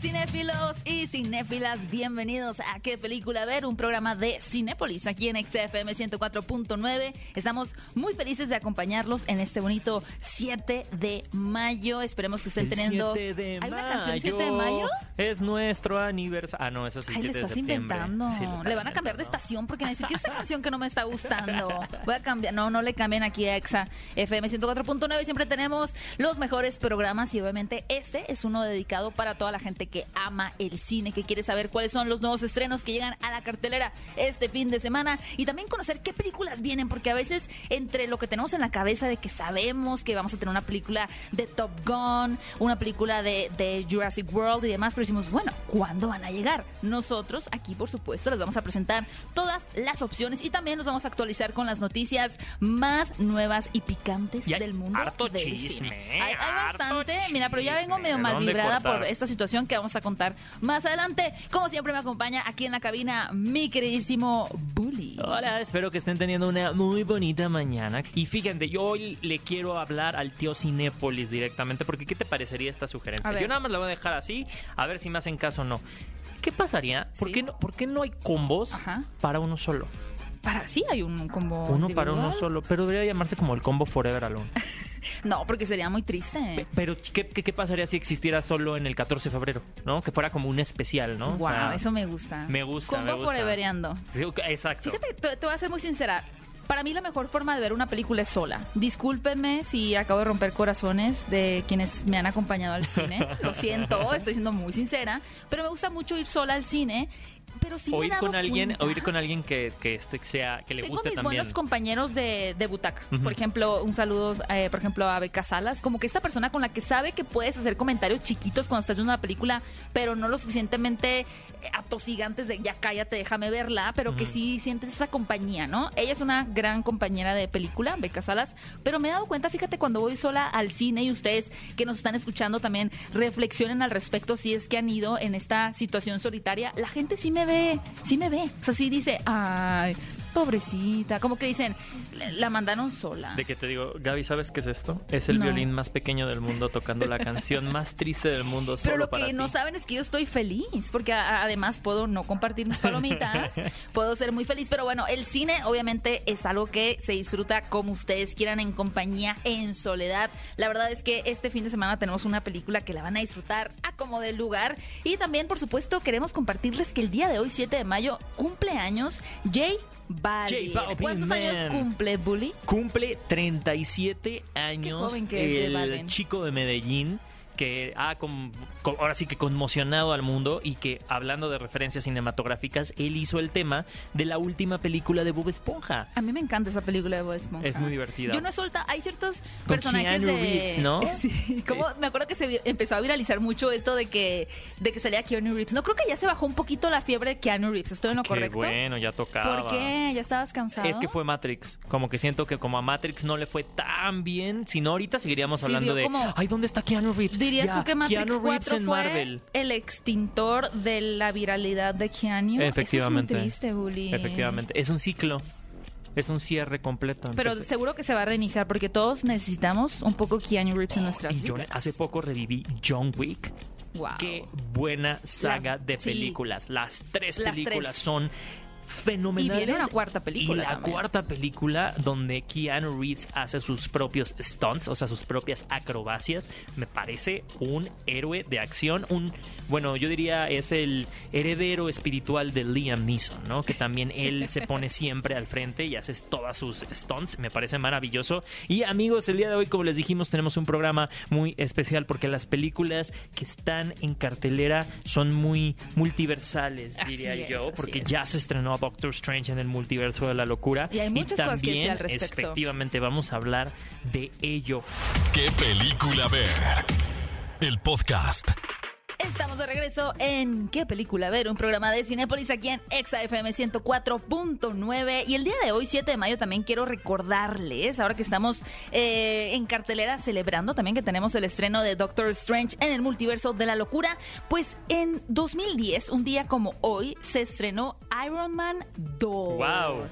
Cinéfilos y cinéfilas, bienvenidos a ¿Qué película ver? Un programa de Cinépolis aquí en XFM 104.9. Estamos muy felices de acompañarlos en este bonito 7 de mayo. Esperemos que estén El teniendo. 7 de ¿Hay mayo. una canción 7 de mayo? Es nuestro aniversario. Ah, no, eso es el Ay, le 7 de estás septiembre. inventando. Sí, le van a cambiar de estación porque a decir que esta canción que no me está gustando. Voy a cambiar. No, no le cambien aquí a EXA FM 104.9. Siempre tenemos los mejores programas y obviamente este es uno dedicado para toda la gente que ama el cine, que quiere saber cuáles son los nuevos estrenos que llegan a la cartelera este fin de semana y también conocer qué películas vienen, porque a veces entre lo que tenemos en la cabeza de que sabemos que vamos a tener una película de Top Gun, una película de, de Jurassic World y demás, pero decimos, bueno, ¿cuándo van a llegar? Nosotros aquí, por supuesto, les vamos a presentar todas las opciones y también nos vamos a actualizar con las noticias más nuevas y picantes Y del mundo harto del chisme, cine. ¿eh? Hay, hay Harto bastante, mira, pero ya vengo medio ¿De mal vibrada por esta situación que vamos a contar más adelante. Como siempre me acompaña aquí en la cabina mi queridísimo Bully. Hola, espero que estén teniendo una muy bonita mañana. Y fíjense, yo hoy le quiero hablar al tío Cinépolis directamente, porque ¿qué te parecería esta sugerencia? Yo nada más la voy a dejar así, a ver si me hacen caso o no. ¿Qué pasaría? ¿Por, Sí. qué, no, por qué no hay combos Ajá. para uno solo? Para sí hay un combo Uno para uno solo, pero debería llamarse como el combo Forever Alone. No, porque sería muy triste. Pero ¿qué, qué, qué pasaría si existiera solo en el 14 de febrero? ¿No? Que fuera como un especial, ¿no? O Wow, sea, eso me gusta. me gusta, Combo me gusta. forevereando. sí, ok, exacto. Fíjate, te, te voy a ser muy sincera. Para mí la mejor forma de ver una película es sola. Discúlpenme si acabo de romper corazones de quienes me han acompañado al cine. Lo siento, estoy siendo muy sincera. Pero me gusta mucho ir sola al cine. Pero sí o ir con alguien, cuenta- o ir con alguien que, que este sea, que le Tengo guste mis también. buenos compañeros de, de butaca. Por ejemplo, un saludo, eh, por ejemplo, a Beca Salas. Como que esta persona con la que sabe que puedes hacer comentarios chiquitos cuando estás viendo una película, pero no lo suficientemente eh, atosigantes de ya cállate, déjame verla, pero que sí sientes esa compañía, ¿no? Ella es una gran compañera de película, Beca Salas, pero me he dado cuenta, fíjate, cuando voy sola al cine y ustedes que nos están escuchando también reflexionen al respecto si es que han ido en esta situación solitaria, la gente sí me ve, sí me ve. O sea, sí dice, ay, pobrecita. Como que dicen, la mandaron sola. De que te digo, Gaby, ¿sabes qué es esto? Es el No. violín más pequeño del mundo tocando la canción más triste del mundo Pero lo para que ti. no saben es que yo estoy feliz, porque además puedo no compartir mis palomitas, puedo ser muy feliz, pero bueno, el cine obviamente es algo que se disfruta como ustedes quieran, en compañía, en soledad. La verdad es que este fin de semana tenemos una película que la van a disfrutar a como del lugar y también, por supuesto, queremos compartirles que el día de hoy, 7 de mayo, cumple años Jay J Balvin, ¿Cuántos años man. cumple, Bully? Cumple 37 años joven que es J el Balvin. chico de Medellín que ha con- con- ahora sí que conmocionado al mundo y que hablando de referencias cinematográficas él hizo el tema de la última película de Bob Esponja. A mí me encanta esa película de Bob Esponja. Es muy divertida. Yo no he soltado, hay ciertos Con personajes Keanu de Reeves, ¿no? Sí, como me acuerdo que se empezó a viralizar mucho esto de que de que salía Keanu Reeves. No creo que ya se bajó un poquito la fiebre de Keanu Reeves. ¿Estoy en lo Qué correcto? bueno, ya tocaba. ¿Por qué? ¿Ya estabas cansado? Es que fue Matrix. Como que siento que como a Matrix no le fue tan bien, sino ahorita seguiríamos Sí, hablando de, como- ay, ¿dónde está Keanu Reeves? ¿Dirías tú que Matrix Keanu Reeves 4 en fue Marvel. el extintor de la viralidad de Keanu? Efectivamente. Eso es muy triste, Bully. Efectivamente. Es un ciclo. Es un cierre completo. Pero seguro que se va a reiniciar porque todos necesitamos un poco Keanu Reeves en nuestras y yo vidas. hace poco reviví John Wick. Wow. Qué buena saga Las- de sí. películas. Las tres Las películas tres. son fenomenales. Y viene una cuarta película Y la también. cuarta película donde Keanu Reeves hace sus propios stunts, o sea, sus propias acrobacias, me parece un héroe de acción, un bueno, yo diría es el heredero espiritual de Liam Neeson, ¿no? Que también él se pone siempre al frente y hace todas sus stunts, me parece maravilloso. Y amigos, el día de hoy, como les dijimos, tenemos un programa muy especial porque las películas que están en cartelera son muy multiversales, diría yo, porque es. ya se estrenó Doctor Strange en el multiverso de la locura. Y hay muchas cosas que también, decir al respecto. Efectivamente, vamos a hablar de ello. ¿Qué película ver? El podcast. Estamos de regreso en ¿Qué película ver? Un programa de Cinépolis aquí en Exa FM 104.9 y el día de hoy, 7 de mayo, también quiero recordarles, ahora que estamos eh, en cartelera celebrando también que tenemos el estreno de Doctor Strange en el multiverso de la locura, pues en 2010, un día como hoy, se estrenó Iron Man 2. Wow.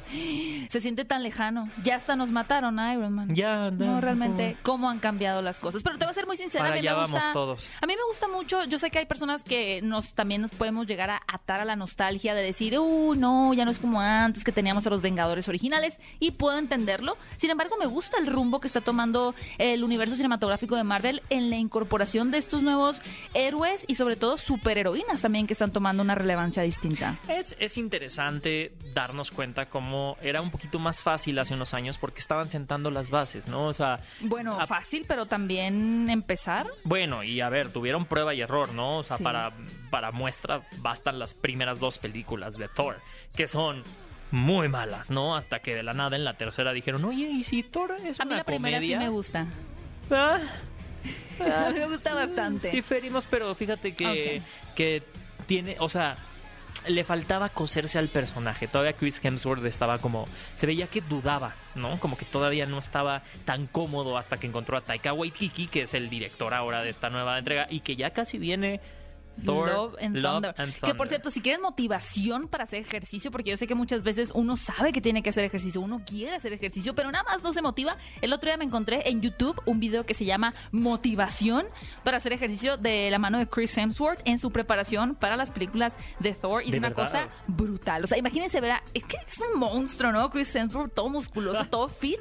Se siente tan lejano. Ya hasta nos mataron a Iron Man. Ya, No, no, realmente, cómo han cambiado las cosas. Pero te voy a ser muy sincera, Para a mí me gusta. vamos todos. A mí me gusta mucho. Yo sé que hay personas que nos también nos podemos llegar a atar a la nostalgia de decir, uh, no, ya no es como antes que teníamos a los Vengadores originales. Y puedo entenderlo. Sin embargo, me gusta el rumbo que está tomando el universo cinematográfico de Marvel en la incorporación de estos nuevos héroes y sobre todo superheroínas también que están tomando una relevancia distinta. Es, es interesante darnos cuenta cómo era un poquito más fácil hace unos años porque estaban sentando las bases, ¿no? O sea, Bueno, a- fácil, pero también empezar. bueno, y a ver, tuvieron prueba y error, ¿no? O sea, Sí. para, para muestra bastan las primeras dos películas de Thor, que son muy malas, ¿no? Hasta que de la nada en la tercera dijeron, oye, ¿y si Thor es A mí una la primera comedia? sí me gusta. Ah, me gusta bastante. diferimos, pero fíjate que, que tiene, o sea, le faltaba coserse al personaje. Todavía Chris Hemsworth estaba como, se veía que dudaba, ¿no? Como que todavía no estaba tan cómodo hasta que encontró a Taika Waititi, que es el director ahora de esta nueva entrega y que ya casi viene Thor, Love and, Love Thunder. and Que por cierto, si quieren motivación para hacer ejercicio, porque yo sé que muchas veces uno sabe que tiene que hacer ejercicio, uno quiere hacer ejercicio, pero nada más no se motiva. El otro día me encontré en YouTube un video que se llama Motivación para hacer ejercicio de la mano de Chris Hemsworth en su preparación para las películas de Thor. Y ¿De es una verdad? cosa brutal. O sea, imagínense ver a- Es que es un monstruo, ¿no? Chris Hemsworth, todo musculoso, todo fit.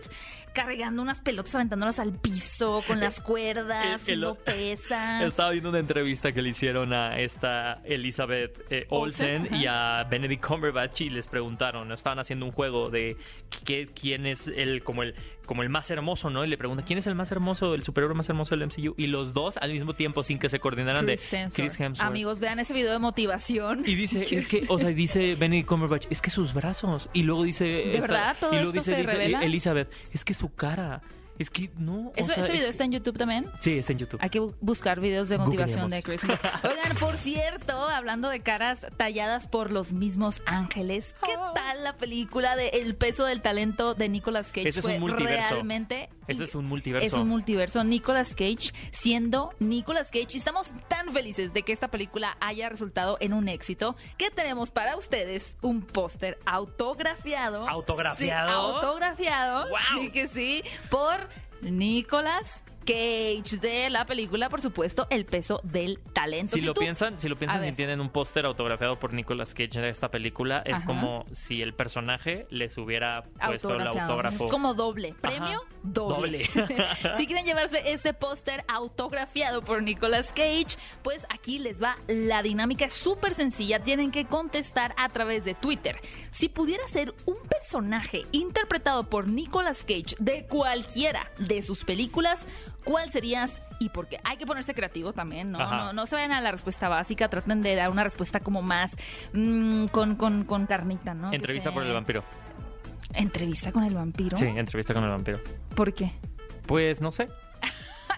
Cargando unas pelotas, aventándolas al piso con las cuerdas, El- el- haciendo pesas. Estaba viendo una entrevista que le hicieron a esta Elizabeth eh, Olsen, y a Benedict Cumberbatch y les preguntaron, estaban haciendo un juego de qué, quién es el como el como el más hermoso, ¿no? Y le pregunta quién es el más hermoso, el superhéroe más hermoso del MCU y los dos al mismo tiempo sin que se coordinaran Chris de Hemsworth. Chris Hemsworth. Amigos, vean ese video de motivación. Y dice, es que, o sea, dice Benedict Cumberbatch, es que sus brazos. Y luego dice. ¿De verdad? ¿Todo y luego esto dice, se dice revela? Elizabeth, es que su cara. Es que no. Eso- sea, ese video es- está en YouTube también. Sí, está en YouTube. Hay que bu- buscar videos de motivación de Chris. Oigan, por cierto, hablando de caras talladas por los mismos ángeles, ¿qué Ah. tal la película de El peso del talento de Nicolas Cage? Ese es un multiverso. Realmente. Ese es un multiverso. Es un multiverso. Nicolas Cage siendo Nicolas Cage. Y estamos tan felices de que esta película haya resultado en un éxito que tenemos para ustedes un póster autografiado. ¿Autografiado? Sí, autografiado. ¡Wow! Sí que sí. Por Nicolas Cage de la película, por supuesto, El peso del talento. Si Si lo tú- piensan, si lo piensan y tienen un póster autografiado por Nicolas Cage de esta película, es Ajá. como si el personaje les hubiera puesto el autógrafo. Es como doble. Premio Ajá. doble. si quieren llevarse este póster autografiado por Nicolas Cage, pues aquí les va la dinámica. Es súper sencilla. Tienen que contestar a través de Twitter. Si pudiera ser un personaje interpretado por Nicolas Cage de cualquiera de sus películas, ¿cuál serías y por qué? Hay que ponerse creativo también, ¿no? No, no se vayan a la respuesta básica. Traten de dar una respuesta como más mm, con, con, con carnita, ¿no? Entrevista por el vampiro. ¿Entrevista con el vampiro? Sí, entrevista con el vampiro. ¿Por qué? Pues no sé.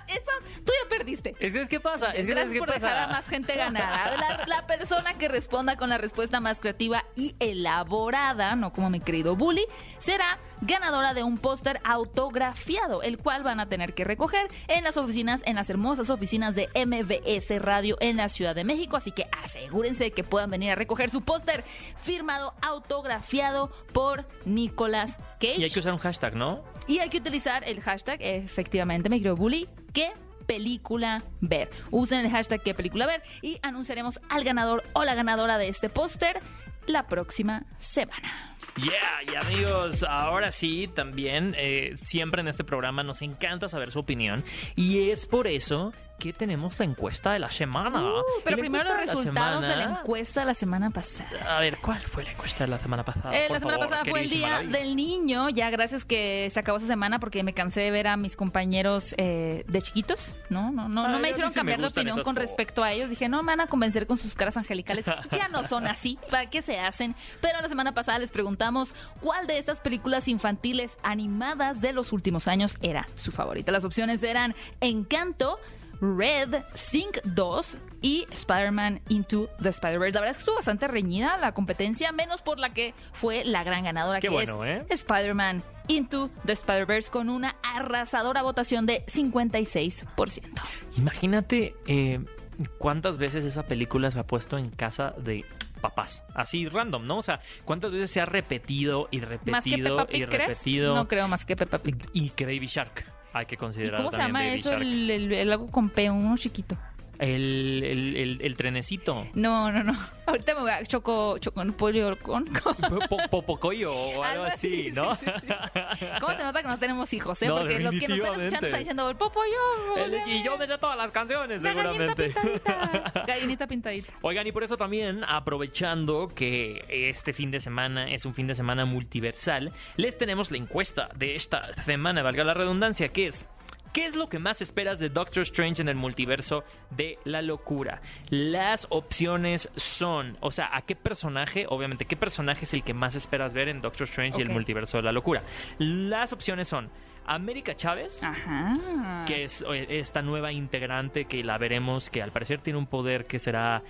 Esa, tú ya perdiste. Es que, ¿qué pasa? Es que, Gracias ¿sabes qué por dejar a más gente ganar. La, la persona que responda con la respuesta más creativa y elaborada, no como mi querido Bully, será ganadora de un póster autografiado, el cual van a tener que recoger en las oficinas, en las hermosas oficinas de MBS Radio en la Ciudad de México. Así que asegúrense que puedan venir a recoger su póster firmado, autografiado por Nicolas Cage. Y hay que usar un hashtag, ¿no? Y hay que utilizar el hashtag, efectivamente, me quiero bully, ¿qué película ver? Usen el hashtag qué película ver y anunciaremos al ganador o la ganadora de este póster la próxima semana. Yeah, y amigos, ahora sí, también, eh, siempre en este programa nos encanta saber su opinión. Y es por eso que tenemos la encuesta de la semana. Uh, pero la primero los encuesta de la resultados de la encuesta de la semana pasada. A ver, ¿cuál fue la encuesta de la semana pasada? Eh, la semana favor, pasada fue el día del niño. Ya gracias que se acabó esa semana porque me cansé de ver a mis compañeros eh, de chiquitos. No, no, no, Ay, no me hicieron sí me cambiar de opinión con respecto a ellos. Dije, no me van a convencer con sus caras angelicales. Ya no son así. ¿Para qué se hacen? Pero la semana pasada les preguntamos cuál de estas películas infantiles animadas de los últimos años era su favorita. Las opciones eran Encanto. Red, Sync 2 y Spider-Man Into the Spider-Verse. La verdad es que estuvo bastante reñida la competencia, menos por la que fue la gran ganadora, Qué que bueno, es ¿eh? Spider-Man Into the Spider-Verse con una arrasadora votación de 56%. Imagínate eh, cuántas veces esa película se ha puesto en casa de papás. Así random, ¿no? O sea, cuántas veces se ha repetido y Más que repetido y Pig, ¿crees? repetido. No creo más que Peppa Pig. Y que Baby Shark. Hay que ¿Y considerar cómo se llama Baby eso? Shark. El, el- el algo con P, uno chiquito. El, el, el- el trenecito. No, no, no. Ahorita me voy a choco, choco pollo con. Po- Popocoyo o algo así, ¿no? sí, sí, sí. ¿Cómo se nota que no tenemos hijos, eh? No, Porque los que nos están escuchando están diciendo, el popo yo. El- y yo me sé todas las canciones, La gallinita seguramente. pintadita. Gallinita pintadita. Oigan, y por eso también, aprovechando que este fin de semana es un fin de semana multiversal, les tenemos la encuesta de esta semana, valga la redundancia, que es... ¿Qué es lo que más esperas de Doctor Strange en el multiverso de la locura? Las opciones son, o sea, ¿a qué personaje? Obviamente, ¿qué personaje es el que más esperas ver en Doctor Strange y el multiverso de la locura? Las opciones son América Chávez, Ajá. que es esta nueva integrante que la veremos, que al parecer tiene un poder que será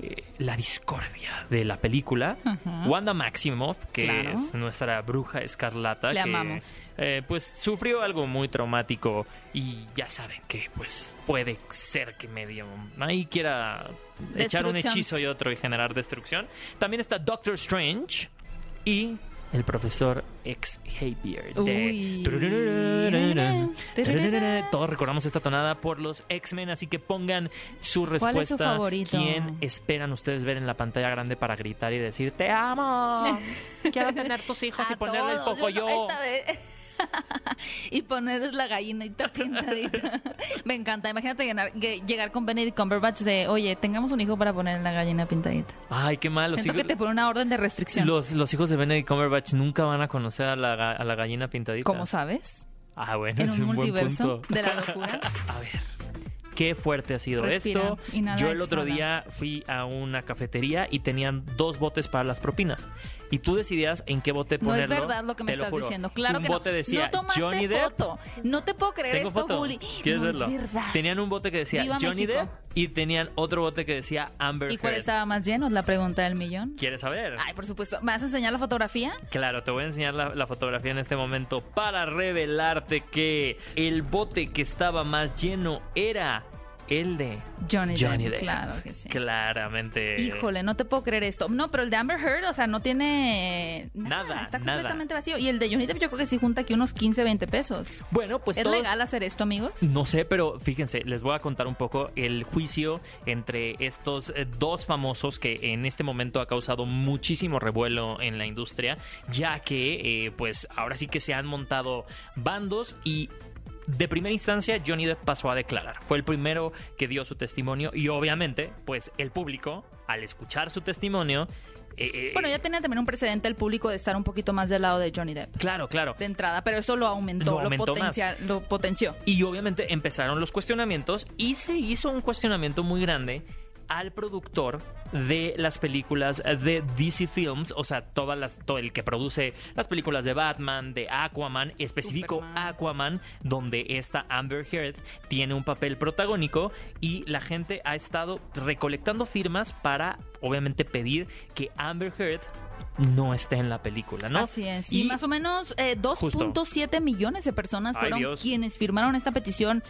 eh, la discordia de la película. Ajá. Wanda Maximoff, que Claro. es nuestra bruja escarlata, Le que amamos. eh, pues sufrió algo muy traumático y ya saben que pues puede ser que medio ahí quiera echar un hechizo y otro y generar destrucción. También está Doctor Strange y el profesor Xavier de todos recordamos esta tonada por los X-Men, así que pongan su respuesta. ¿Cuál es su favorito? ¿Quién esperan ustedes ver en la pantalla grande para gritar y decir te amo? Quiero tener tus hijos y ponerle el poco yo esta vez- y ponerles la gallinita pintadita. Me encanta. Imagínate llegar con Benedict Cumberbatch de, oye, tengamos un hijo para poner la gallina pintadita. Ay, qué mal. Los Siento hijos, que te pone una orden de restricción. los, los hijos de Benedict Cumberbatch nunca van a conocer a la, ga- a la gallina pintadita. ¿Cómo sabes? Ah, bueno, En es un un buen multiverso punto. de la locura. A ver. Qué fuerte ha sido Respira, esto. Yo el otro exhala. día fui a una cafetería y tenían dos botes para las propinas. Y tú decidías en qué bote No es ponerlo. verdad lo que me te estás juro. diciendo. Claro Un que bote no. decía no tomaste Johnny Depp. foto. No te puedo creer Tengo esto, foto. Bully. ¿Quieres no verlo? Es verdad. Tenían un bote que decía Viva Johnny México. Depp y tenían otro bote que decía Amber ¿Y cuál Heard. estaba más lleno? Es la pregunta del millón. ¿Quieres saber? Ay, por supuesto. ¿Me vas a enseñar la fotografía? Claro, te voy a enseñar la, la fotografía en este momento para revelarte que el bote que estaba más lleno era el de Johnny, Johnny Depp. Depp. Claro que sí. Claramente. Híjole, no te puedo creer esto. No, pero el de Amber Heard, o sea, no tiene nada. Nada, Está nada. completamente vacío. Y el de Johnny Depp yo creo que sí junta aquí unos 15, 20 pesos. Bueno, pues ¿Es todos- legal hacer esto, amigos? No sé, pero fíjense, les voy a contar un poco el juicio entre estos eh, dos famosos que en este momento ha causado muchísimo revuelo en la industria, ya que eh, pues ahora sí que se han montado bandos y de primera instancia Johnny Depp pasó a declarar. Fue el primero que dio su testimonio y obviamente pues el público al escuchar su testimonio... eh, eh, Bueno, ya tenía también un precedente el público de estar un poquito más del lado de Johnny Depp. Claro, claro. De entrada, pero eso lo aumentó, Lo lo, aumentó potencia- lo potenció. Y obviamente empezaron los cuestionamientos y se hizo un cuestionamiento muy grande al productor de las películas de DC Films, o sea, todas las, todo el que produce las películas de Batman, de Aquaman, específico Superman. Aquaman, donde esta Amber Heard tiene un papel protagónico y la gente ha estado recolectando firmas para, obviamente, pedir que Amber Heard no esté en la película, ¿no? Así es. Y, más o menos eh, 2.7 millones de personas fueron quienes firmaron esta petición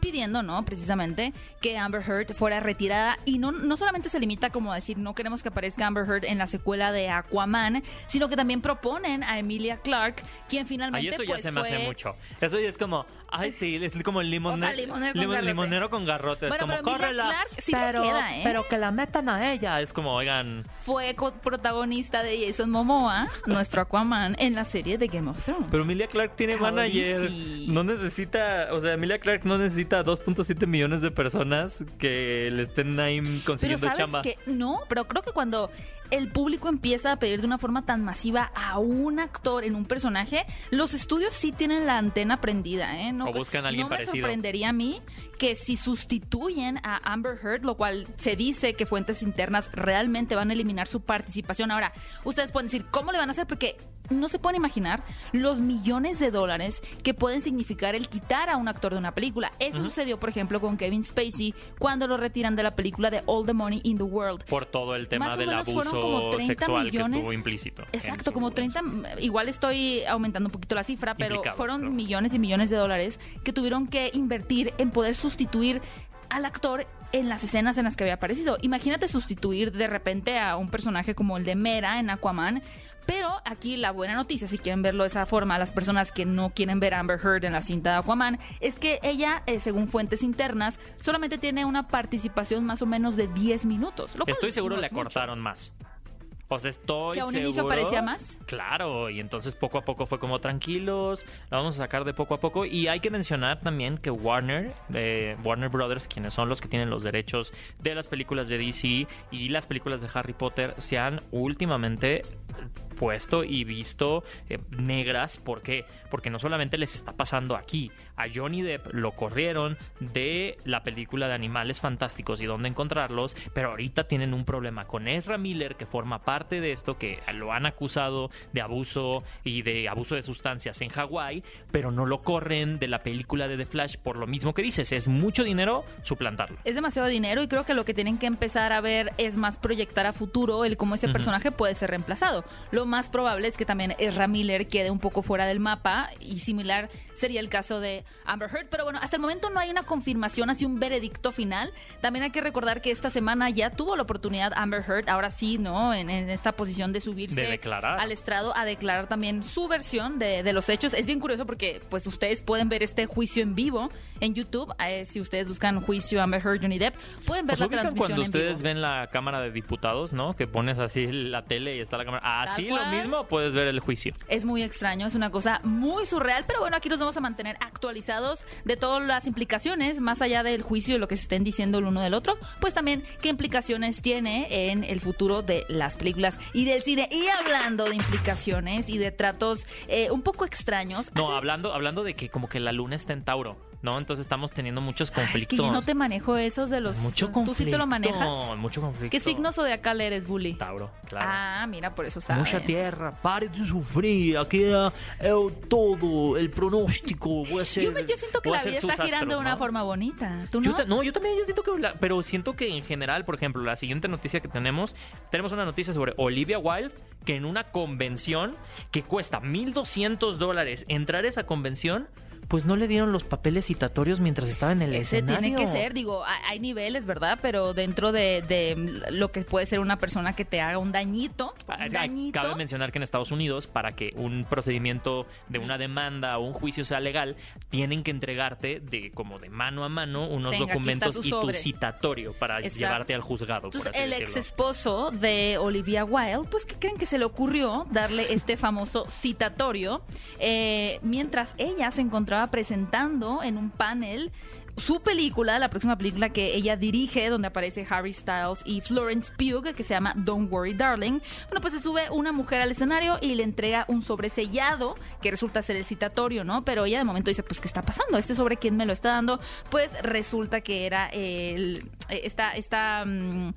pidiendo, ¿no? Precisamente que Amber Heard fuera retirada. Y no, no solamente se limita como a decir no queremos que aparezca Amber Heard en la secuela de Aquaman, sino que también proponen a Emilia Clark, quien finalmente Ay, eso ya pues, se me hace fue- mucho. Eso ya es como, ay, sí, es como el limonero, O sea, limonero con garrote. limonero con garrote. Bueno, es como, pero Emilia córrela. Clark sí pero, queda, ¿eh? pero que la metan a ella. Es como, oigan, fue co- protagonista de Jason Momoa, nuestro Aquaman, en la serie de Game of Thrones. pero Emilia Clark tiene manager. No necesita, o sea, Emilia Clark no necesita 2.7 millones de personas que le estén ahí Pero consiguiendo sabes chamba. que no, pero creo que cuando el público empieza a pedir de una forma tan masiva a un actor en un personaje, los estudios sí tienen la antena prendida, ¿eh? No, O buscan a alguien no me parecido. sorprendería a mí que si sustituyen a Amber Heard, lo cual se dice que fuentes internas realmente van a eliminar su participación. Ahora, ustedes pueden decir, ¿cómo le van a hacer? Porque no se pueden imaginar los millones de dólares que pueden significar el quitar a un actor de una película. Eso sucedió, por ejemplo, con Kevin Spacey cuando lo retiran de la película de All the Money in the World. Por todo el tema Más del como abuso 30 sexual que estuvo implícito. Exacto, su- como en 30, igual estoy aumentando un poquito la cifra, pero fueron claro. millones y millones de dólares que tuvieron que invertir en poder sustituir al actor en las escenas en las que había aparecido. Imagínate sustituir de repente a un personaje como el de Mera en Aquaman. Pero aquí la buena noticia, si quieren verlo de esa forma, las personas que no quieren ver a Amber Heard en la cinta de Aquaman, es que ella, eh, según fuentes internas, solamente tiene una participación más o menos de 10 minutos. lo cual Estoy seguro no le es mucho. cortaron más. O sea, estoy ¿Que a un seguro... inicio parecía más? Claro, y entonces poco a poco fue como tranquilos, la vamos a sacar de poco a poco. Y hay que mencionar también que Warner, de Warner Brothers, quienes son los que tienen los derechos de las películas de DC y las películas de Harry Potter, se han últimamente puesto y visto eh, negras. ¿Por qué? Porque no solamente les está pasando aquí. A Johnny Depp lo corrieron de la película de Animales Fantásticos y dónde encontrarlos, pero ahorita tienen un problema con Ezra Miller, que forma parte de esto, que lo han acusado de abuso y de abuso de sustancias en Hawái, pero no lo corren de la película de The Flash por lo mismo que dices, es mucho dinero suplantarlo. Es demasiado dinero y creo que lo que tienen que empezar a ver es más proyectar a futuro el cómo ese personaje puede ser reemplazado. Lo más probable es que también Ezra Miller quede un poco fuera del mapa y similar sería el caso de Amber Heard. Pero bueno, hasta el momento no hay una confirmación, así un veredicto final. También hay que recordar que esta semana ya tuvo la oportunidad Amber Heard, ahora sí, ¿no? En, en esta posición de subirse De declarar. al estrado a declarar también su versión de, de los hechos. Es bien curioso porque pues ustedes pueden ver este juicio en vivo en YouTube. Eh, si ustedes buscan juicio Amber Heard Johnny Depp, pueden ver Pues la transmisión cuando en ustedes vivo. ven la Cámara de Diputados, ¿no? Que pones así la tele y está la cámara. Así lo mismo puedes ver el juicio. Es muy extraño, es una cosa muy surreal, pero bueno, aquí nos vamos a mantener actualizados de todas las implicaciones, más allá del juicio y lo que se estén diciendo el uno del otro, pues también qué implicaciones tiene en el futuro de las películas y del cine. Y hablando de implicaciones y de tratos eh, un poco extraños. No, hace- hablando, hablando de que como que la luna está en Tauro, ¿no? Entonces estamos teniendo muchos Ay, Es conflictos. que yo no te manejo esos de los... Mucho ¿Tú conflicto. sí te lo manejas? Mucho conflicto. ¿Qué signo zodiacal eres, Bully? Tauro, claro. Ah, mira, por eso sabes. Mucha tierra, pare de sufrir, aquí o todo, el pronóstico, voy a ser... Yo, me- yo siento que la vida está girando astros, de una ¿no? forma bonita. ¿Tú Yo no? no, yo también, yo siento que, la- pero siento que en general, por ejemplo, la siguiente noticia que tenemos, tenemos una noticia sobre Olivia Wilde, que en una convención que cuesta 1.200 dólares entrar a esa convención, pues no le dieron los papeles citatorios mientras estaba en el Ese escenario. tiene que ser, digo, hay niveles, ¿verdad? Pero dentro de, de lo que puede ser una persona que te haga un dañito, un dañito. Cabe mencionar que en Estados Unidos, para que un procedimiento de una demanda o un juicio sea legal, tienen que entregarte de como de mano a mano unos Tenga, documentos tu y tu citatorio para Exacto. llevarte al juzgado. por Entonces, así el ex esposo de Olivia Wilde, pues, ¿qué creen que se le ocurrió darle este famoso citatorio? Eh, mientras ella se encontraba presentando en un panel su película, la próxima película que ella dirige, donde aparece Harry Styles y Florence Pugh, que se llama Don't Worry Darling. Bueno, pues se sube una mujer al escenario y le entrega un sobre sellado, que resulta ser el citatorio, ¿no? Pero ella de momento dice, pues, ¿qué está pasando? ¿Este sobre quién me lo está dando? Pues resulta que era el, esta, esta mm,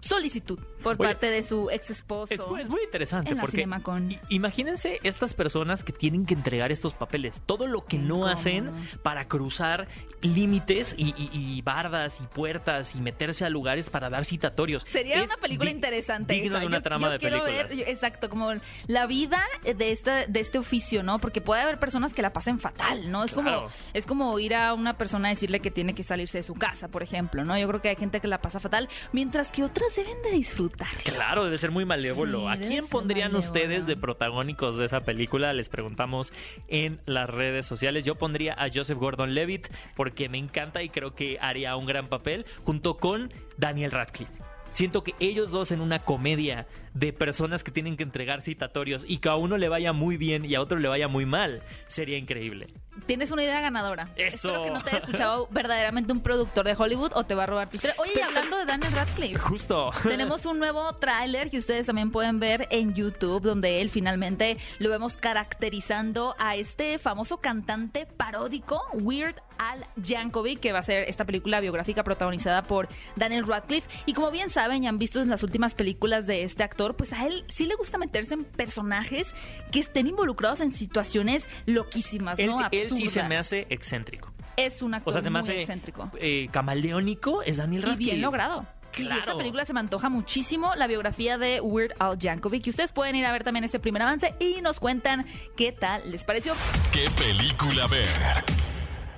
solicitud por Oye, parte de su ex esposo. Es, es muy interesante porque Cinemacon. imagínense estas personas que tienen que entregar estos papeles, todo lo que Qué no incómodo. hacen para cruzar límites y, y- y bardas y puertas y meterse a lugares para dar citatorios. Sería Es una película interesante. digno esa. de una Yo- trama yo de quiero películas. ver, yo- exacto, como la vida de este, de este oficio, ¿no? Porque puede haber personas que la pasen fatal, ¿no? Es Claro. como es como ir a una persona a decirle que tiene que salirse de su casa, por ejemplo, ¿no? Yo creo que hay gente que la pasa fatal, mientras que otras deben de disfrutar. Claro, debe ser muy malévolo. Sí, ¿A quién pondrían malévolo. ustedes de protagónicos de esa película? Les preguntamos en las redes sociales. Yo pondría a Joseph Gordon-Levitt porque me encanta y creo que haría un gran papel junto con Daniel Radcliffe. Siento que ellos dos en una comedia de personas que tienen que entregar citatorios y que a uno le vaya muy bien y a otro le vaya muy mal, sería increíble. Tienes una idea ganadora. Eso. Espero que no te haya escuchado verdaderamente un productor de Hollywood o te va a robar tu historia. Oye, y hablando de Daniel Radcliffe. Justo. Tenemos un nuevo tráiler que ustedes también pueden ver en YouTube, donde él finalmente lo vemos caracterizando a este famoso cantante paródico, Weird Al Yankovic, que va a ser esta película biográfica protagonizada por Daniel Radcliffe. Y como bien saben y han visto en las últimas películas de este actor, pues a él sí le gusta meterse en personajes que estén involucrados en situaciones loquísimas, Él, ¿no? Él sí se me hace excéntrico. Es un actor O sea, se me muy hace excéntrico. eh, camaleónico, es Daniel Y Radcliffe. bien logrado. Y Claro. esta película se me antoja muchísimo, la biografía de Weird Al Yankovic. Y ustedes pueden ir a ver también este primer avance y nos cuentan qué tal les pareció. ¿Qué película ver?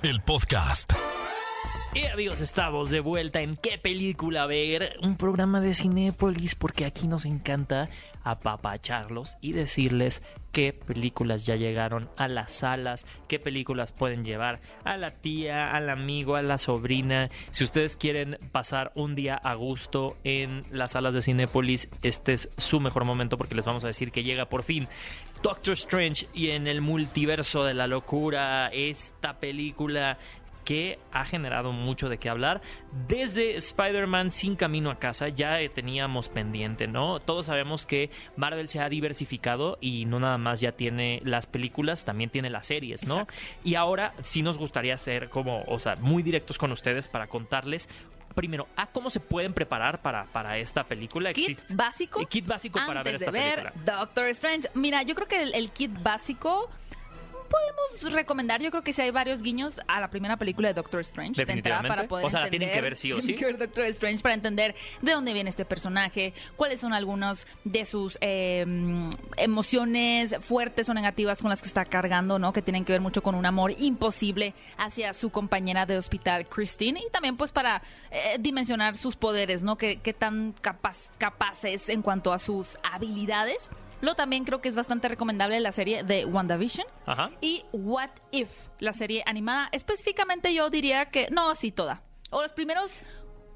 El podcast. Y amigos, estamos de vuelta en ¿Qué película ver? Un programa de Cinépolis porque aquí nos encanta apapacharlos y decirles qué películas ya llegaron a las salas, qué películas pueden llevar a la tía, al amigo, a la sobrina. Si ustedes quieren pasar un día a gusto en las salas de Cinépolis, este es su mejor momento porque les vamos a decir que llega por fin Doctor Strange y en el multiverso de la locura, esta película que ha generado mucho de qué hablar. Desde Spider-Man sin camino a casa ya teníamos pendiente, ¿no? Todos sabemos que Marvel se ha diversificado y no nada más ya tiene las películas, también tiene las series, ¿no? Exacto. Y ahora sí nos gustaría ser como, o sea, muy directos con ustedes para contarles primero, a cómo se pueden preparar para, para esta película. Kit Existe- básico. eh, kit básico para ver esta de ver película. Doctor Strange. Mira, yo creo que el, el kit básico podemos recomendar. Yo creo que sí hay varios guiños a la primera película de Doctor Strange. De entrada, para poder O sea, la tienen que ver sí o sí. que ver Doctor Strange para entender de dónde viene este personaje, cuáles son algunos de sus eh, emociones fuertes o negativas con las que está cargando, ¿no? Que tienen que ver mucho con un amor imposible hacia su compañera de hospital, Christine. Y también, pues, para eh, dimensionar sus poderes, ¿no? Que, que tan capaz, capaces en cuanto a sus habilidades. Lo también creo que es bastante recomendable la serie de WandaVision. Ajá. Y What If, la serie animada. Específicamente yo diría que, no, sí, toda. O los primeros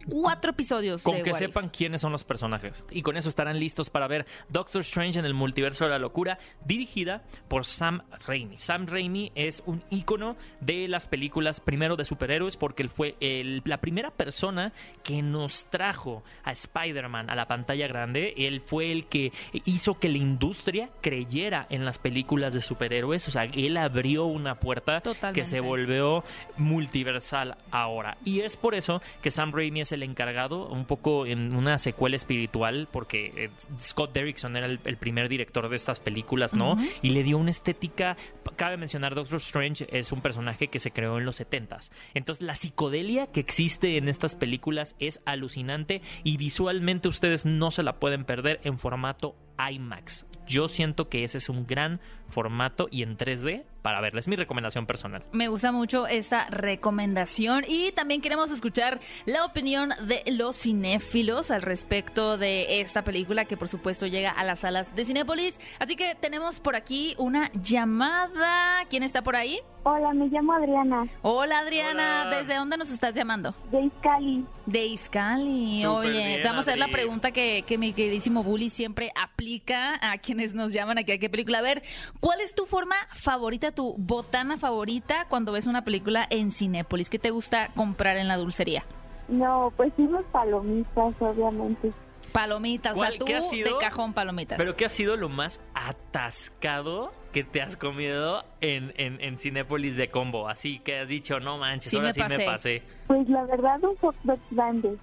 cuatro episodios. Con de que What If. sepan quiénes son los personajes. Y con eso estarán listos para ver Doctor Strange en el multiverso de la locura, dirigida por Sam Raimi. Sam Raimi es un ícono de las películas, primero de superhéroes, porque él fue el- la primera persona que nos trajo a Spider-Man a la pantalla grande. Él fue el que hizo que la industria creyera en las películas de superhéroes. O sea, él abrió una puerta que Totalmente. se volvió multiversal ahora. Y es por eso que Sam Raimi es el encargado, un poco en una secuela espiritual, porque eh, Scott Derrickson era el, el primer director de estas películas, ¿no? Y le dio una estética. Cabe mencionar, Doctor Strange es un personaje que se creó en los 70s. Entonces, la psicodelia que existe en estas películas es alucinante y visualmente ustedes no se la pueden perder en formato IMAX. Yo siento que ese es un gran formato y en 3D para verla. Es mi recomendación personal. Me gusta mucho esta recomendación y también queremos escuchar la opinión de los cinéfilos al respecto de esta película que por supuesto llega a las salas de Cinépolis. Así que tenemos por aquí una llamada. ¿Quién está por ahí? Hola, me llamo Adriana, Hola Adriana, Hola. ¿desde dónde nos estás llamando? de Iscali. De Iscali. Súper Oye, bien, vamos a hacer la pregunta que, que mi queridísimo Bully siempre aplica a quienes nos llaman aquí a qué película. A ver, ¿cuál es tu forma favorita, tu botana favorita cuando ves una película en Cinépolis? ¿Qué te gusta comprar en la dulcería? No, pues unos palomitas, obviamente. Palomitas, o ¿Cuál- sea, tú de cajón palomitas. Pero ¿qué ha sido lo más atascado que te has comido en, en, en Cinépolis de combo? Así que has dicho, no manches, Sí ahora me sí me pasé. Pues la verdad, un hot dog grande.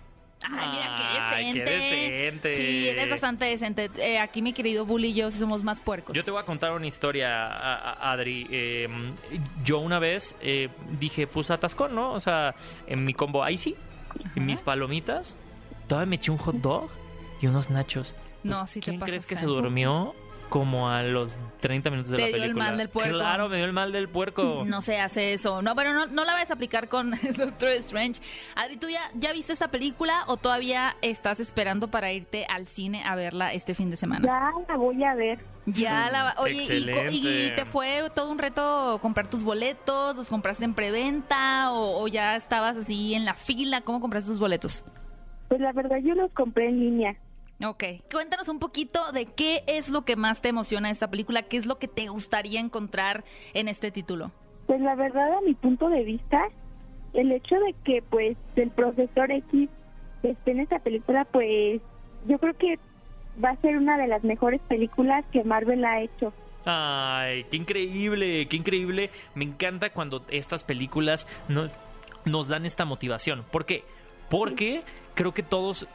Ay, mira, qué Ay, qué decente. decente. Sí, eres bastante decente. Eh, aquí mi querido Bully y yo somos más puercos. Yo te voy a contar una historia, a- a- Adri. Eh, yo una vez eh, dije, pues atascón, ¿no? O sea, en mi combo ahí sí, en mis palomitas, todavía me eché un hot dog y unos nachos. No, Pues, sí te ¿Quién crees que se durmió como a los 30 minutos de Te la dio el película? mal del puerco. Claro, me dio el mal del puerco. No se hace eso. No, pero no, no la vas a aplicar con Doctor Strange. Adri, ¿tú ya, ya viste esta película o todavía estás esperando para irte al cine a verla este fin de semana? Ya la voy a ver. Ya la va- Oye, y y, te fue todo un reto comprar tus boletos? ¿Los compraste en preventa o, o ya estabas así en la fila? ¿Cómo compraste tus boletos? Pues la verdad, yo los compré en línea. Ok. Cuéntanos un poquito de qué es lo que más te emociona de esta película, qué es lo que te gustaría encontrar en este título. Pues la verdad, a mi punto de vista, el hecho de que pues el profesor X esté en esta película, pues yo creo que va a ser una de las mejores películas que Marvel ha hecho. Ay, qué increíble, qué increíble. Me encanta cuando estas películas nos, nos dan esta motivación. ¿Por qué? Porque creo que todos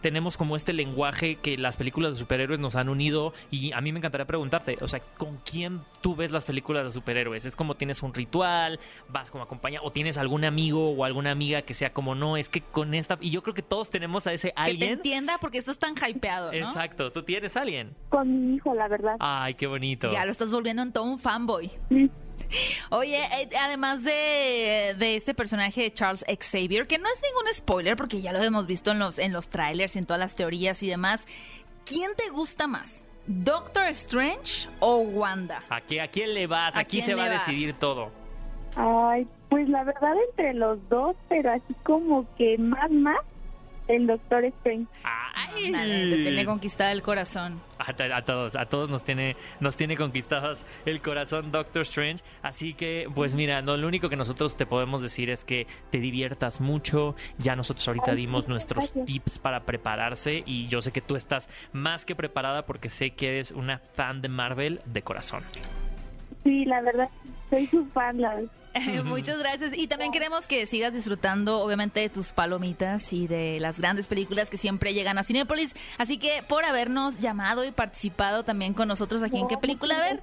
tenemos como este lenguaje que las películas de superhéroes nos han unido y a mí me encantaría preguntarte, o sea, ¿con quién tú ves las películas de superhéroes? ¿Es como tienes un ritual, vas como acompaña o tienes algún amigo o alguna amiga que sea como no, es que con esta y yo creo que todos tenemos a ese Que te alguien. entienda porque estás tan hypeado, ¿no? Exacto, tú tienes a alguien. Con mi hijo, la verdad. Ay, qué bonito. Ya lo estás volviendo en todo un fanboy. Sí. Oye, eh, además de, de este personaje de Charles Xavier, que no es ningún spoiler porque ya lo hemos visto en los, en los trailers y en todas las teorías y demás, ¿quién te gusta más? ¿Doctor Strange o Wanda? ¿A, qué- a quién le vas? ¿A Aquí quién se va a decidir todo. Ay, pues la verdad entre los dos, pero así como que más, más, el Doctor Strange. Ay. Ándale, te tiene conquistada el corazón. A, a todos, a todos nos tiene, nos tiene conquistados el corazón Doctor Strange. Así que, pues mira, no, lo único que nosotros te podemos decir es que te diviertas mucho. Ya nosotros ahorita Ay, dimos nuestros gracias. tips para prepararse y yo sé que tú estás más que preparada porque sé que eres una fan de Marvel de corazón. Sí, la verdad, soy su fan, la Muchas gracias. Y también queremos que sigas disfrutando, obviamente, de tus palomitas y de las grandes películas que siempre llegan a Cinépolis. Así que por habernos llamado y participado también con nosotros aquí en qué película a ver.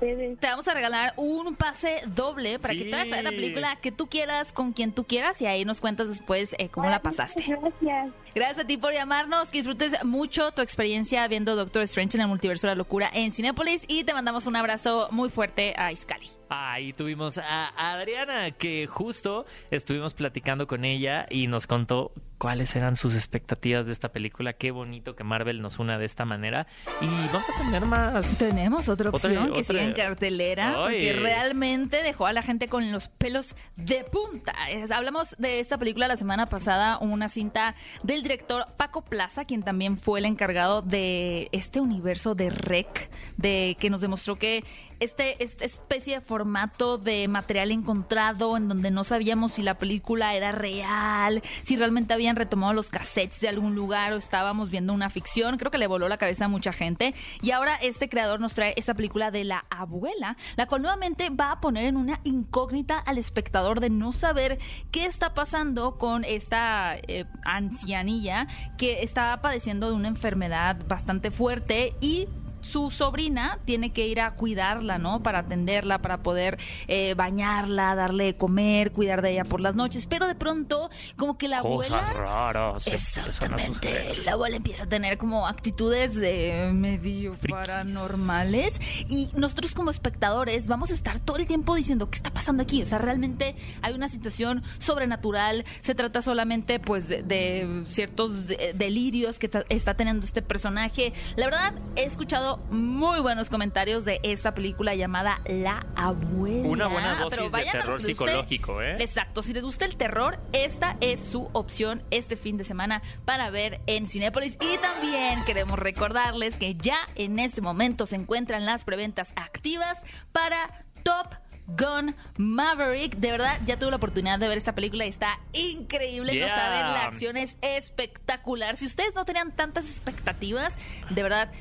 Te vamos a regalar un pase doble para que te vayas a ver la película que tú quieras, con quien tú quieras, y ahí nos cuentas después eh, cómo la pasaste. Gracias. Gracias a ti por llamarnos, que disfrutes mucho tu experiencia viendo Doctor Strange en el Multiverso de la Locura en Cinépolis, y te mandamos un abrazo muy fuerte a Iscali. Ahí tuvimos a Adriana, que justo estuvimos platicando con ella y nos contó cuáles eran sus expectativas de esta película. Qué bonito que Marvel nos una de esta manera. Y vamos a tener más. Tenemos otra Otra- opción que otra- sigue en cartelera, porque realmente dejó a la gente con los pelos de punta. Es- hablamos de esta película la semana pasada, una cinta del director Paco Plaza, quien también fue el encargado de este universo de Rec, de que nos demostró que este, esta especie de formato de material encontrado en donde no sabíamos si la película era real, si realmente habían retomado los cassettes de algún lugar o estábamos viendo una ficción, creo que le voló la cabeza a mucha gente. Y ahora este creador nos trae esta película de la abuela, la cual nuevamente va a poner en una incógnita al espectador de no saber qué está pasando con esta eh, ancianilla que está padeciendo de una enfermedad bastante fuerte y su sobrina tiene que ir a cuidarla, ¿no? Para atenderla, para poder eh, bañarla, darle de comer, cuidar de ella por las noches. Pero de pronto, como que la abuela... Cosas raras empiezan a Exactamente. La abuela empieza a tener como actitudes de medio Frikis. paranormales y nosotros como espectadores vamos a estar todo el tiempo diciendo qué está pasando aquí. O sea, realmente hay una situación sobrenatural. Se trata solamente pues de, de ciertos de- delirios que está teniendo este personaje. La verdad he escuchado muy buenos comentarios de esta película llamada La Abuela. Una buena Pero dosis de a los terror guste- psicológico, ¿eh? Exacto, si les gusta el terror, esta es su opción este fin de semana para ver en Cinépolis. Y también queremos recordarles que ya en este momento se encuentran las preventas activas para Top Gun Maverick. De verdad, ya tuve la oportunidad de ver esta película y está increíble. No Yeah. saben, la acción es espectacular. Si ustedes no tenían tantas expectativas, de verdad.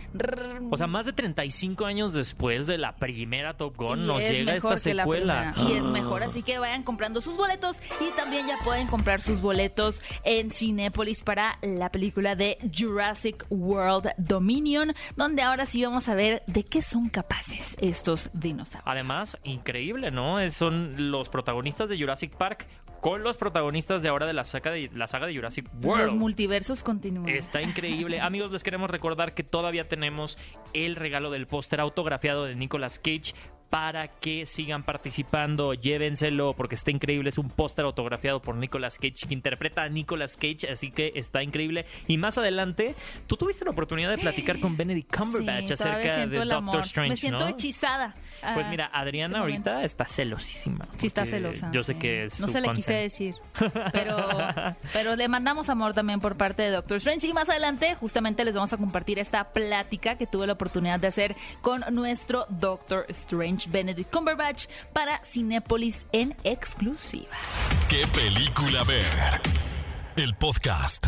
O sea, más de 35 años después de la primera Top Gun y nos es llega mejor esta secuela. Y es mejor, así que vayan comprando sus boletos y también ya pueden comprar sus boletos en Cinépolis para la película de Jurassic World Dominion, donde ahora sí vamos a ver de qué son capaces estos dinosaurios. Además, increíble, ¿no? Es- Son los protagonistas de Jurassic Park con los protagonistas de ahora de la saga de, la saga de Jurassic Los World. multiversos continúan. Está increíble. Amigos, les queremos recordar que todavía tenemos el regalo del póster autografiado de Nicolas Cage para que sigan participando. Llévenselo porque está increíble. Es un póster autografiado por Nicolas Cage que interpreta a Nicolas Cage, así que está increíble. Y más adelante, tú tuviste la oportunidad de platicar con Benedict Cumberbatch Sí, acerca de Doctor amor. Strange, Me siento ¿no? hechizada. Pues a mira, Adriana este ahorita está celosísima. Sí, está celosa. Yo sé sí. que es No se le content. quise decir. Pero, pero le mandamos amor también por parte de Doctor Strange. Y más adelante, justamente les vamos a compartir esta plática que tuve la oportunidad de hacer con nuestro Doctor Strange, Benedict Cumberbatch, para Cinépolis en exclusiva. ¿Qué película ver? El podcast.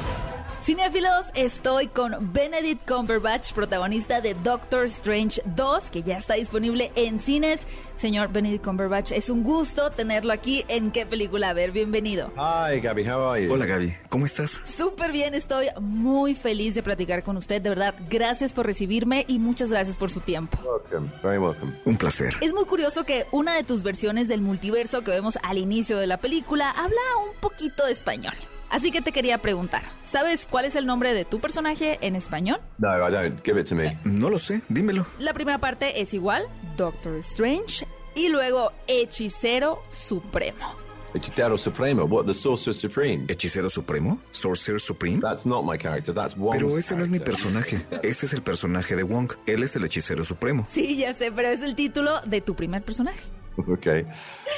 Cinéfilos, estoy con Benedict Cumberbatch, protagonista de Doctor Strange 2, que ya está disponible en cines. Señor Benedict Cumberbatch, es un gusto tenerlo aquí en ¿Qué película a ver? Bienvenido. Hi, Gabby. How are you? Hola Gaby, ¿cómo estás? Súper bien, estoy muy feliz de platicar con usted. De verdad, gracias por recibirme y muchas gracias por su tiempo. Welcome. Very welcome. Un placer. Es muy curioso que una de tus versiones del multiverso que vemos al inicio de la película habla un poquito de español. Así que te quería preguntar, ¿sabes cuál es el nombre de tu personaje en español? No, I don't. Give it to me. No lo sé, dímelo. La primera parte es igual, Doctor Strange, y luego Hechicero Supremo. Hechicero Supremo. What? The Sorcerer Supreme? ¿Hechicero Supremo? ¿Sorcerer Supreme? That's not my character. That's Wong's Pero ese no es mi personaje. Ese es el personaje de Wong. Él es el hechicero supremo. Sí, ya sé, pero es el título de tu primer personaje. Okay.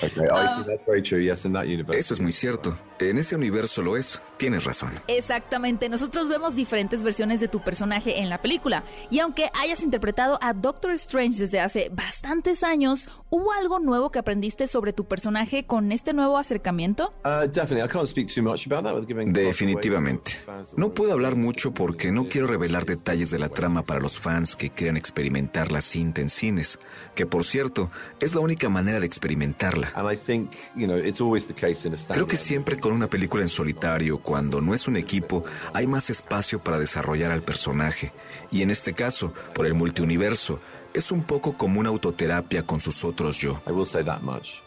Okay. I see. That's very true. Yes, in that universe. Eso es muy cierto. En ese universo lo es. Tienes razón. Exactamente, nosotros vemos diferentes versiones de tu personaje en la película. Y aunque hayas interpretado a Doctor Strange desde hace bastantes años, ¿hubo algo nuevo que aprendiste sobre tu personaje con este nuevo acercamiento? Uh, definitely. I can't speak too much about that with giving. Definitivamente. No puedo hablar mucho porque no quiero revelar detalles de la trama para los fans que quieran experimentar la cinta en cines, que por cierto, es la única manera de experimentarla. And I think you know it's always the case in a stand. Creo que siempre con una película en solitario, cuando no es un equipo, hay más espacio para desarrollar al personaje. Y en este caso, por el multiuniverso, es un poco como una autoterapia con sus otros yo.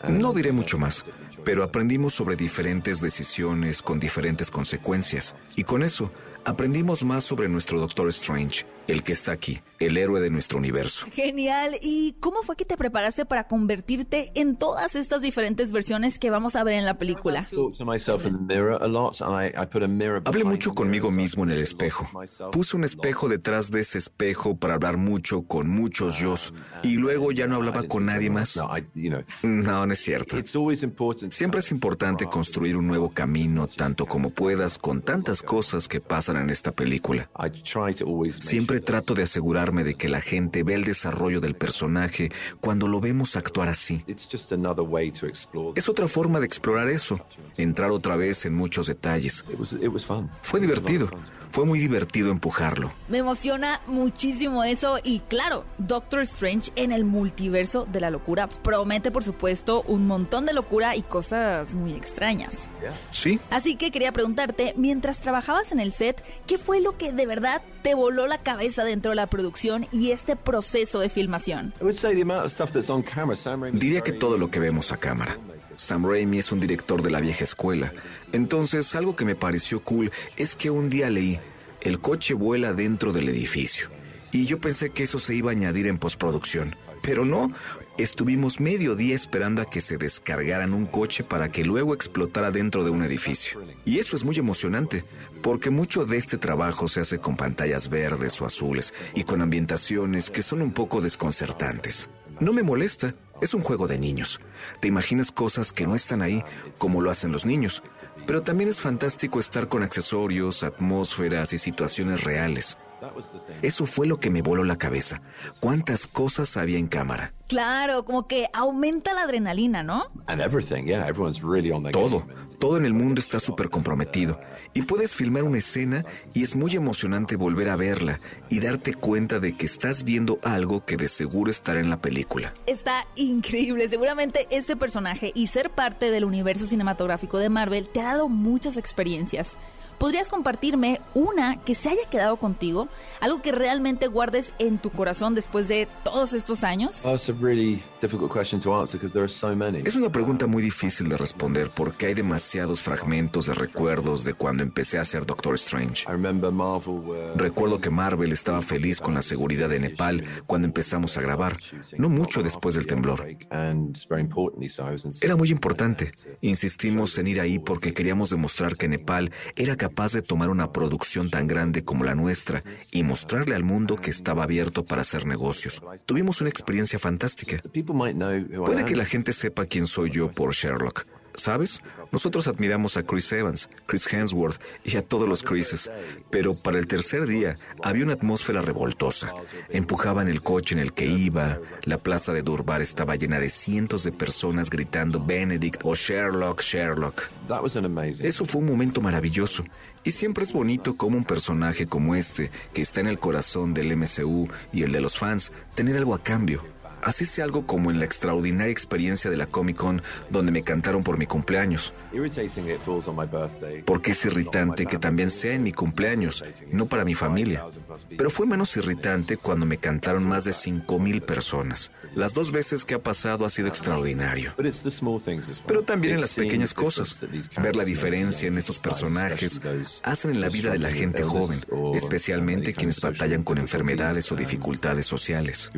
No diré mucho más, pero aprendimos sobre diferentes decisiones con diferentes consecuencias. Y con eso, aprendimos más sobre nuestro Doctor Strange, el que está aquí, el héroe de nuestro universo. Genial, ¿y cómo fue que te preparaste para convertirte en todas estas diferentes versiones que vamos a ver en la película? Hablé mucho the conmigo mismo en el espejo. Puse un espejo detrás de ese espejo para hablar mucho con muchos yos. Y luego ya no hablaba con nadie más. No, I, you know, No, no es cierto. it's always important. to Siempre es importante construir un nuevo camino tanto como puedas con tantas cosas que pasan en esta película. I try to always make Siempre sure that trato de asegurarme de que la gente ve el desarrollo del personaje cuando lo vemos actuar así. It's just another way to explore. Es otra forma de explorar eso, entrar otra vez en muchos detalles. It was it was fun. Fue divertido, fue muy divertido empujarlo. Me emociona muchísimo eso y claro, Doctor Strange en el multiverso de la locura promete por supuesto un montón de locura y cosas muy extrañas. Sí, Así que quería preguntarte, mientras trabajabas en el set, ¿qué fue lo que de verdad te voló la cabeza dentro de la producción y este proceso de filmación? I would say the amount of stuff that's on camera. Sam Raimi's diría que todo lo que vemos a cámara. Sam Raimi es un director de la vieja escuela. Entonces, algo que me pareció cool es que un día leí, el coche vuela dentro del edificio. Y yo pensé que eso se iba a añadir en postproducción. Pero no, estuvimos medio día esperando a que se descargaran un coche para que luego explotara dentro de un edificio. Y eso es muy emocionante, porque mucho de este trabajo se hace con pantallas verdes o azules y con ambientaciones que son un poco desconcertantes. No me molesta, es un juego de niños. Te imaginas cosas que no están ahí, como lo hacen los niños. Pero también es fantástico estar con accesorios, atmósferas y situaciones reales. Eso fue lo que me voló la cabeza. ¿Cuántas cosas había en cámara? Claro, como que aumenta la adrenalina, ¿no? And everything, yeah, everyone's really on their Todo, todo en el mundo está súper comprometido. Y puedes filmar una escena y es muy emocionante volver a verla y darte cuenta de que estás viendo algo que de seguro estará en la película. Está increíble. Seguramente este personaje y ser parte del universo cinematográfico de Marvel te ha dado muchas experiencias. ¿Podrías compartirme una que se haya quedado contigo? Algo que realmente guardes en tu corazón después de todos estos años? Es una pregunta muy difícil de responder porque hay demasiados fragmentos de recuerdos de cuando empecé a ser Doctor Strange. Recuerdo que Marvel estaba feliz con la seguridad de Nepal cuando empezamos a grabar, no mucho después del temblor. Era muy importante. Insistimos en ir ahí porque queríamos demostrar que Nepal era capaz de tomar una producción tan grande como la nuestra y mostrarle al mundo que estaba abierto para hacer negocios. Tuvimos una experiencia fantástica. Puede que la gente sepa quién soy yo por Sherlock. ¿Sabes? Nosotros admiramos a Chris Evans, Chris Hemsworth y a todos los Chrises, pero para el tercer día había una atmósfera revoltosa. Empujaban el coche en el que iba, la plaza de Durbar estaba llena de cientos de personas gritando Benedict o Sherlock, Sherlock. Eso fue un momento maravilloso. Y siempre es bonito como un personaje como este, que está en el corazón del MCU y el de los fans, tener algo a cambio así sea algo como en la extraordinaria experiencia de la Comic Con donde me cantaron por mi cumpleaños. Porque es irritante que también sea en mi cumpleaños, no para mi familia. Pero fue menos irritante cuando me cantaron más de 5.000 personas. Las dos veces que ha pasado ha sido extraordinario. Pero también en las pequeñas cosas. Ver la diferencia en estos personajes hacen en la vida de la gente joven, especialmente quienes batallan con enfermedades o dificultades sociales.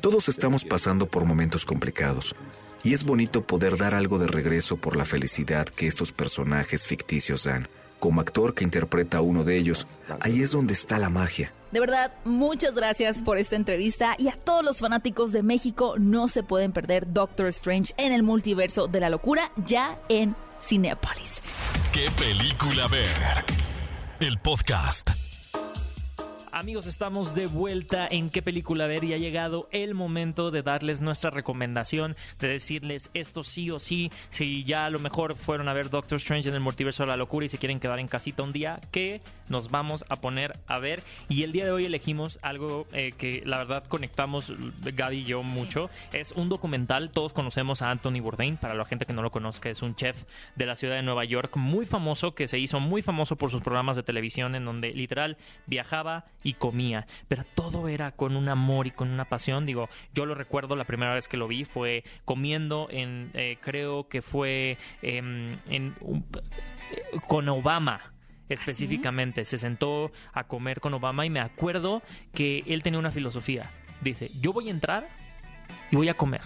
Todos estamos pasando por momentos complicados y es bonito poder dar algo de regreso por la felicidad que estos personajes ficticios dan. Como actor que interpreta a uno de ellos, ahí es donde está la magia. De verdad, muchas gracias por esta entrevista y a todos los fanáticos de México no se pueden perder Doctor Strange en el multiverso de la locura ya en Cinepolis. ¿Qué película ver? El podcast. Amigos, estamos de vuelta. En qué película ver y ha llegado el momento de darles nuestra recomendación, de decirles esto sí o sí, si ya a lo mejor fueron a ver Doctor Strange en el multiverso de la locura y se quieren quedar en casita un día, que nos vamos a poner a ver. Y el día de hoy elegimos algo eh, que la verdad conectamos Gaby y yo mucho. Es un documental, todos conocemos a Anthony Bourdain, para la gente que no lo conozca, es un chef de la ciudad de Nueva York muy famoso, que se hizo muy famoso por sus programas de televisión en donde literal viajaba y comía, pero todo era con un amor y con una pasión. Digo, yo lo recuerdo la primera vez que lo vi fue comiendo en, eh, creo que fue em, en, con Obama ¿Ah, específicamente. Se sentó a comer con Obama y me acuerdo que él tenía una filosofía. Dice, yo voy a entrar y voy a comer.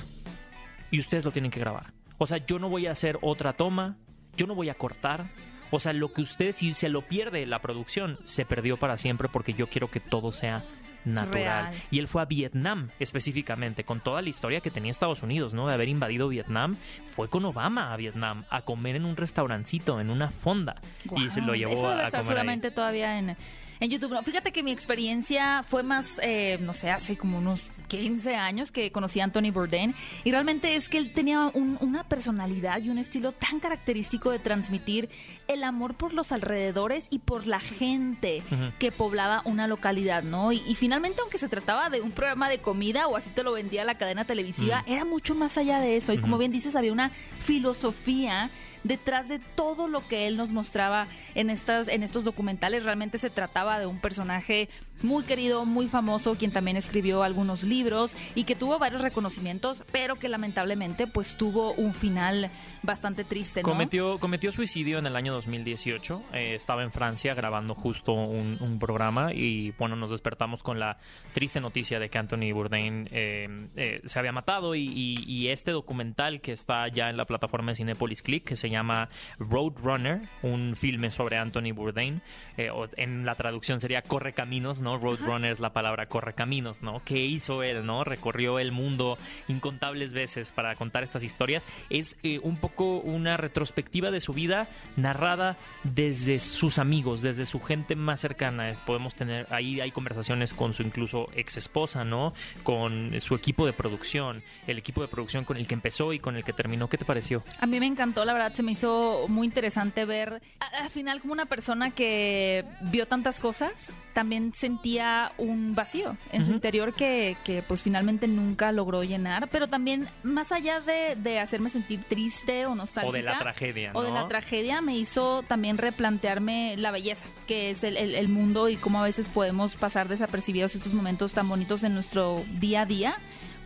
Y ustedes lo tienen que grabar. O sea, yo no voy a hacer otra toma, yo no voy a cortar, o sea, lo que usted, si se lo pierde la producción, se perdió para siempre porque yo quiero que todo sea natural. Y él fue a Vietnam específicamente, con toda la historia que tenía Estados Unidos, ¿no? De haber invadido Vietnam. Fue con Obama a Vietnam a comer en un restaurancito, en una fonda. Y se lo llevó Eso a, a comer ahí. solamente todavía en, en YouTube. No, fíjate que mi experiencia fue más, eh, no sé, hace como unos 15 años que conocí a Anthony Bourdain y realmente es que él tenía un- una personalidad y un estilo tan característico de transmitir el amor por los alrededores y por la gente que poblaba una localidad, ¿no? Y, y finalmente, aunque se trataba de un programa de comida o así te lo vendía la cadena televisiva, era mucho más allá de eso. Y como bien dices, había una filosofía detrás de todo lo que él nos mostraba en estas en estos documentales realmente se trataba de un personaje muy querido, muy famoso, quien también escribió algunos libros y que tuvo varios reconocimientos, pero que lamentablemente pues tuvo un final bastante triste, ¿no? Cometió, cometió suicidio en el año 2018. eh, estaba en Francia grabando justo un, programa y bueno, nos despertamos con la triste noticia de que Anthony Bourdain eh, eh, se había matado y, este documental que está ya en la plataforma de Cinepolis Click que se llama Roadrunner, un filme sobre Anthony Bourdain, en la traducción sería Corre Caminos, ¿no? Roadrunner es la palabra Corre Caminos, ¿no? ¿Qué hizo él, no? Recorrió el mundo incontables veces para contar estas historias. Es eh, un poco una retrospectiva de su vida narrada desde sus amigos, desde su gente más cercana. Podemos tener, ahí hay conversaciones con su incluso ex esposa, ¿no? Con su equipo de producción, el equipo de producción con el que empezó y con el que terminó. ¿Qué te pareció? A mí me encantó, la verdad se me hizo muy interesante ver al final como una persona que vio tantas cosas, también sentía un vacío en su interior que, que, pues finalmente nunca logró llenar, pero también más allá de, de hacerme sentir triste o nostálgica. O de la tragedia, O de ¿no? la tragedia me hizo también replantearme la belleza, que es el, el- el mundo y cómo a veces podemos pasar desapercibidos estos momentos tan bonitos en nuestro día a día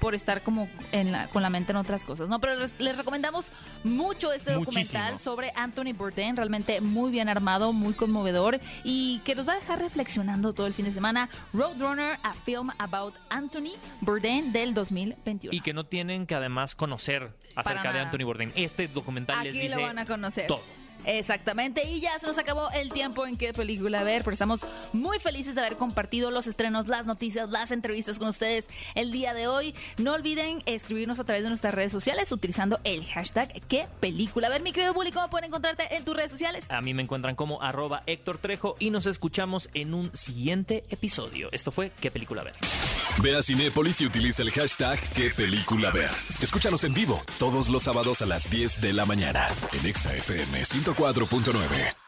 por estar como en la, con la mente en otras cosas, ¿no? Pero les, les recomendamos mucho este Muchísimo. documental sobre Anthony Bourdain, realmente muy bien armado, muy conmovedor y que nos va a dejar reflexionando todo el fin de semana. Roadrunner, a film about Anthony Bourdain del 2021. Y que no tienen que además conocer acerca de. Anthony Bourdain. Este documental les Aquí dice lo van a conocer. todo. Exactamente, y ya se nos acabó el tiempo en qué película ver, pero estamos muy felices de haber compartido los estrenos, las noticias, las entrevistas con ustedes el día de hoy. No olviden escribirnos a través de nuestras redes sociales utilizando el hashtag qué película ver. Mi querido Bully, ¿cómo pueden encontrarte en tus redes sociales? A mí me encuentran como arroba Héctor Trejo y nos escuchamos en un siguiente episodio. Esto fue ¿Qué película ver? Ve a Cinépolis y utiliza el hashtag qué película ver. Escúchanos en vivo todos los sábados a las 10 de la mañana en Exa FM 104.9.